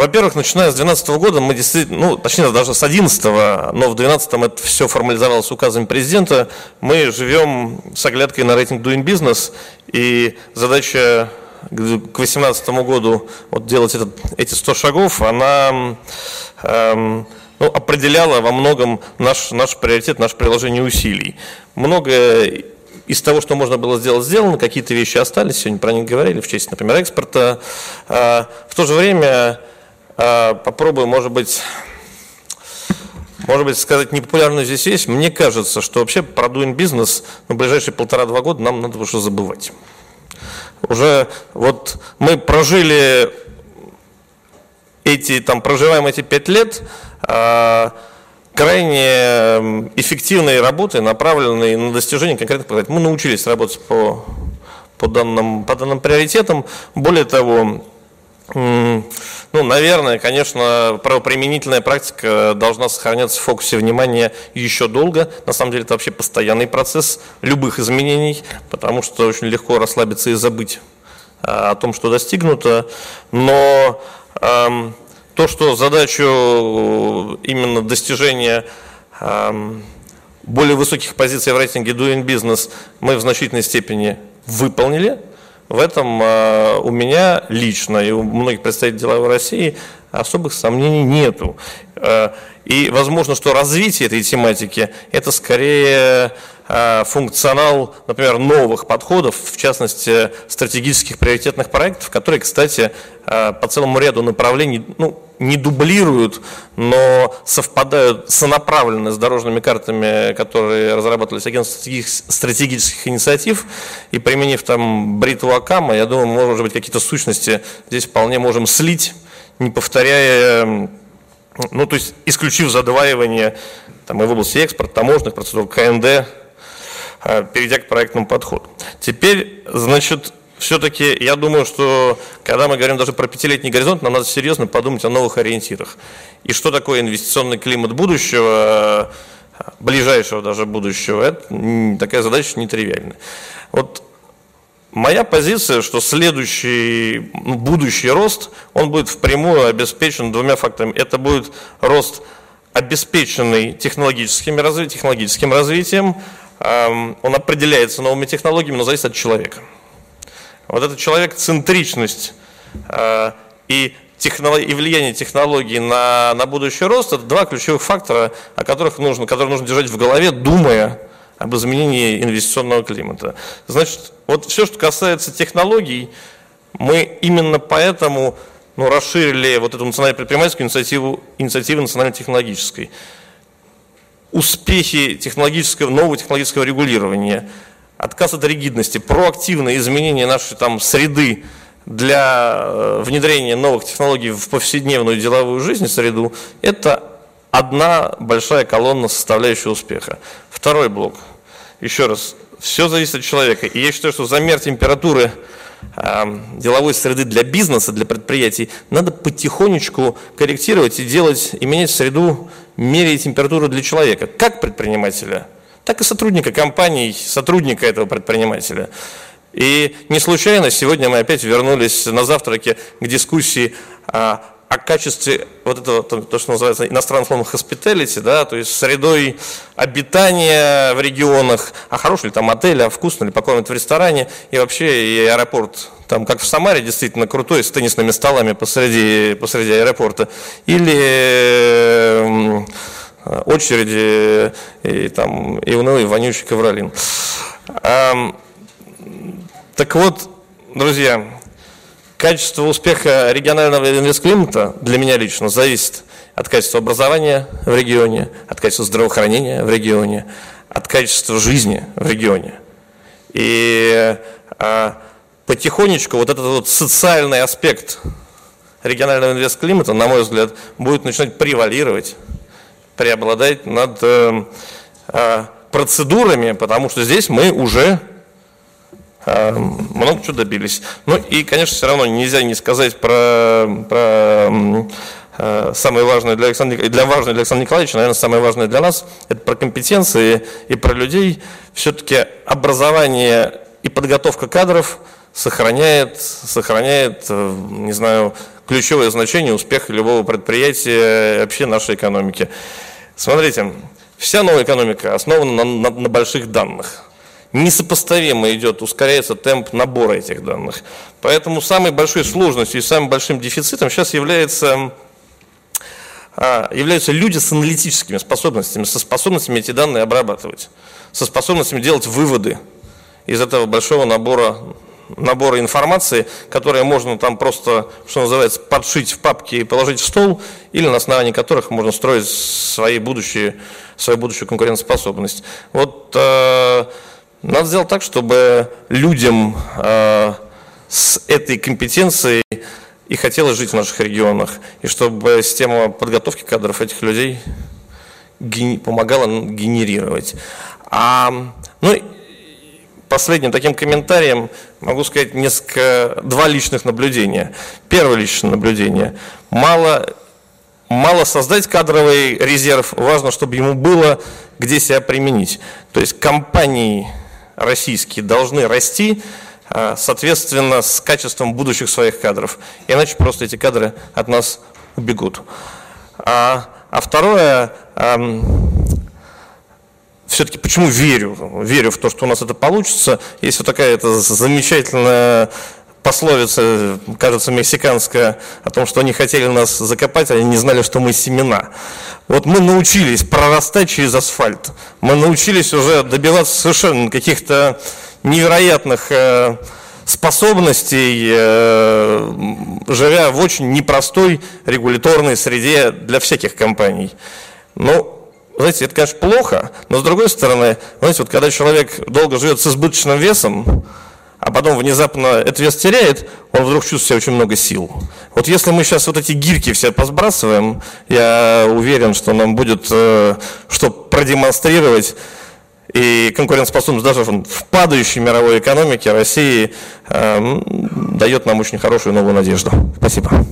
во-первых, начиная с 2012 года, мы действительно, ну, точнее, даже с 2011, но в 2012 это все формализовалось указами президента, мы живем с оглядкой на рейтинг Doing Business, и задача к 2018 году вот делать этот, эти 100 шагов, она эм, ну, определяла во многом наш, наш приоритет, наше приложение усилий. Многое из того, что можно было сделать, сделано, какие-то вещи остались, сегодня про них говорили, в честь, например, экспорта. А, в то же время попробую, может быть, может быть, сказать непопулярную здесь вещь. Мне кажется, что вообще про doing бизнес в ближайшие полтора-два года нам надо уже забывать. Уже вот мы прожили эти, там, проживаем эти пять лет, а, крайне эффективной работы, направленной на достижение конкретных проектов. Мы научились работать по, по, данным, по данным приоритетам. Более того, ну, наверное, конечно, правоприменительная практика должна сохраняться в фокусе внимания еще долго. На самом деле это вообще постоянный процесс любых изменений, потому что очень легко расслабиться и забыть а, о том, что достигнуто. Но эм, то, что задачу именно достижения эм, более высоких позиций в рейтинге Doing Business мы в значительной степени выполнили – в этом а, у меня лично и у многих представителей деловой России особых сомнений нету. А, и возможно, что развитие этой тематики – это скорее а, функционал, например, новых подходов, в частности, стратегических приоритетных проектов, которые, кстати, по целому ряду направлений ну, не дублируют, но совпадают сонаправленно с дорожными картами, которые разрабатывались агентством стратегических инициатив, и применив там бритву Акама, я думаю, может быть, какие-то сущности здесь вполне можем слить, не повторяя, ну, то есть исключив задваивание там, и в области экспорта, таможенных процедур, КНД, а, перейдя к проектному подходу. Теперь, значит, все-таки я думаю, что когда мы говорим даже про пятилетний горизонт, нам надо серьезно подумать о новых ориентирах. И что такое инвестиционный климат будущего, ближайшего даже будущего, это такая задача нетривиальная. Вот моя позиция, что следующий, ну, будущий рост, он будет впрямую обеспечен двумя факторами. Это будет рост, обеспеченный технологическим, технологическим развитием, он определяется новыми технологиями, но зависит от человека. Вот эта человек-центричность э, и, технолог... и влияние технологий на, на будущий рост – это два ключевых фактора, о которых нужно, которые нужно держать в голове, думая об изменении инвестиционного климата. Значит, вот все, что касается технологий, мы именно поэтому ну, расширили вот эту национальную предпринимательскую инициативу, инициативу национально-технологической. Успехи технологического, нового технологического регулирования – отказ от ригидности, проактивное изменение нашей там, среды для э, внедрения новых технологий в повседневную деловую жизнь, среду, это одна большая колонна составляющая успеха. Второй блок. Еще раз, все зависит от человека. И я считаю, что замер температуры э, деловой среды для бизнеса, для предприятий, надо потихонечку корректировать и делать, и менять среду, меряя температуру для человека, как предпринимателя – так и сотрудника компании, сотрудника этого предпринимателя. И не случайно сегодня мы опять вернулись на завтраке к дискуссии о, о качестве вот этого, то, что называется иностранным словом hospitality, да, то есть средой обитания в регионах, а хороший ли там отель, а вкусно ли покормят в ресторане, и вообще и аэропорт там, как в Самаре, действительно крутой, с теннисными столами посреди, посреди аэропорта, или очереди и, там, и унылый вонючий ковролин. Так вот, друзья, качество успеха регионального инвестклимата для меня лично зависит от качества образования в регионе, от качества здравоохранения в регионе, от качества жизни в регионе. И а, потихонечку вот этот вот социальный аспект регионального инвестклимата, на мой взгляд, будет начинать превалировать преобладать над э, э, процедурами, потому что здесь мы уже э, много чего добились. Ну и, конечно, все равно нельзя не сказать про, про самое важное для Александра, для важное для Александра Николаевича, наверное, самое важное для нас, это про компетенции и про людей. Все-таки образование и подготовка кадров сохраняет, сохраняет, не знаю, ключевое значение успеха любого предприятия вообще нашей экономики. Смотрите, вся новая экономика основана на, на, на больших данных. Несопоставимо идет, ускоряется темп набора этих данных. Поэтому самой большой сложностью и самым большим дефицитом сейчас является а, являются люди с аналитическими способностями, со способностями эти данные обрабатывать, со способностями делать выводы из этого большого набора, набора информации, которая можно там просто, что называется, подшить в папке и положить в стол, или на основании которых можно строить свои будущие, свою будущую конкурентоспособность. Вот э, надо сделать так, чтобы людям э, с этой компетенцией и хотелось жить в наших регионах, и чтобы система подготовки кадров этих людей помогала генерировать. А, ну, последним таким комментарием могу сказать несколько, два личных наблюдения. Первое личное наблюдение. Мало, мало создать кадровый резерв, важно, чтобы ему было где себя применить. То есть компании российские должны расти, а, соответственно, с качеством будущих своих кадров. Иначе просто эти кадры от нас убегут. А, а второе, все-таки почему верю? Верю в то, что у нас это получится. Есть вот такая это замечательная пословица, кажется, мексиканская, о том, что они хотели нас закопать, они не знали, что мы семена. Вот мы научились прорастать через асфальт. Мы научились уже добиваться совершенно каких-то невероятных э, способностей, э, живя в очень непростой регуляторной среде для всяких компаний. Ну, знаете, это, конечно, плохо, но с другой стороны, знаете, вот когда человек долго живет с избыточным весом, а потом внезапно этот вес теряет, он вдруг чувствует себя очень много сил. Вот если мы сейчас вот эти гирьки все посбрасываем, я уверен, что нам будет э, что продемонстрировать и конкурентоспособность даже в падающей мировой экономике России э, дает нам очень хорошую новую надежду. Спасибо.